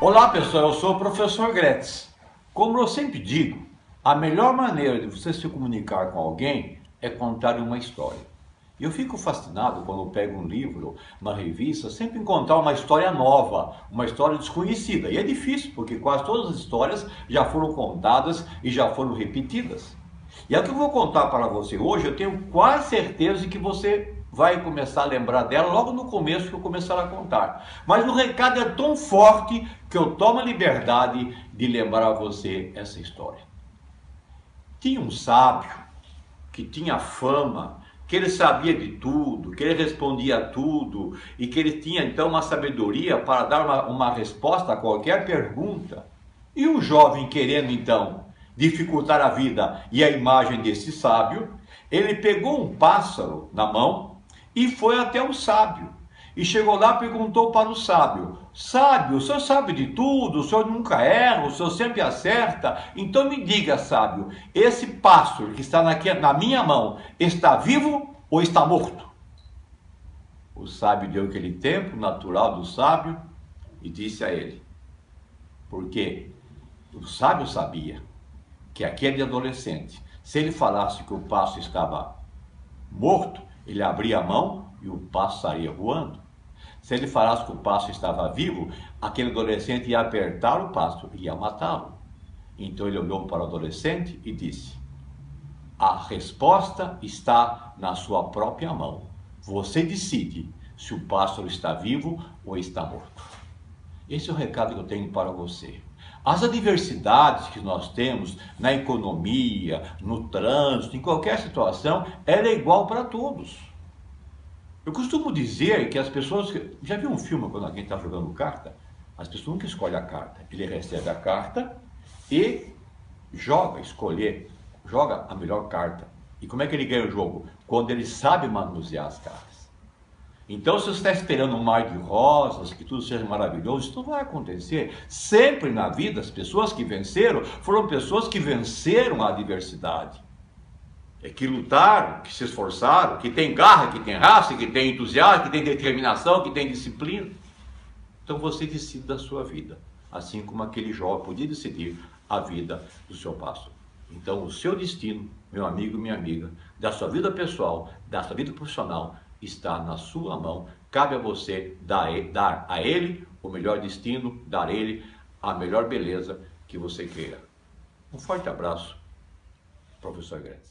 Olá pessoal, eu sou o professor Gretz. Como eu sempre digo, a melhor maneira de você se comunicar com alguém é contar uma história. Eu fico fascinado quando eu pego um livro, uma revista, sempre encontrar uma história nova, uma história desconhecida. E é difícil, porque quase todas as histórias já foram contadas e já foram repetidas. E é o que eu vou contar para você hoje, eu tenho quase certeza de que você vai começar a lembrar dela logo no começo que eu começar a contar. Mas o recado é tão forte que eu tomo a liberdade de lembrar a você essa história. Tinha um sábio que tinha fama, que ele sabia de tudo, que ele respondia a tudo e que ele tinha então uma sabedoria para dar uma, uma resposta a qualquer pergunta. E o jovem querendo então dificultar a vida e a imagem desse sábio, ele pegou um pássaro na mão e foi até o sábio. E chegou lá e perguntou para o sábio: Sábio, o senhor sabe de tudo, o senhor nunca erra, o senhor sempre acerta. Então me diga, sábio, esse pássaro que está na minha mão está vivo ou está morto? O sábio deu aquele tempo natural do sábio e disse a ele: Porque o sábio sabia que aquele adolescente, se ele falasse que o pássaro estava morto, ele abria a mão e o passo saía voando. Se ele falasse que o passo estava vivo, aquele adolescente ia apertar o e ia matá-lo. Então ele olhou para o adolescente e disse: A resposta está na sua própria mão. Você decide se o pássaro está vivo ou está morto. Esse é o recado que eu tenho para você. As adversidades que nós temos na economia, no trânsito, em qualquer situação, ela é igual para todos. Eu costumo dizer que as pessoas. Já viu um filme quando alguém está jogando carta? As pessoas nunca escolhem a carta. Ele recebe a carta e joga, escolher, joga a melhor carta. E como é que ele ganha o jogo? Quando ele sabe manusear as cartas. Então, se você está esperando um mar de rosas, que tudo seja maravilhoso, isso não vai acontecer. Sempre na vida, as pessoas que venceram foram pessoas que venceram a adversidade. É que lutaram, que se esforçaram, que tem garra, que tem raça, que tem entusiasmo, que tem determinação, que tem disciplina. Então você decide da sua vida, assim como aquele jovem podia decidir a vida do seu pastor. Então o seu destino, meu amigo, minha amiga, da sua vida pessoal, da sua vida profissional, está na sua mão. Cabe a você dar, a ele o melhor destino, dar a ele a melhor beleza que você queira. Um forte abraço, professor Gretz.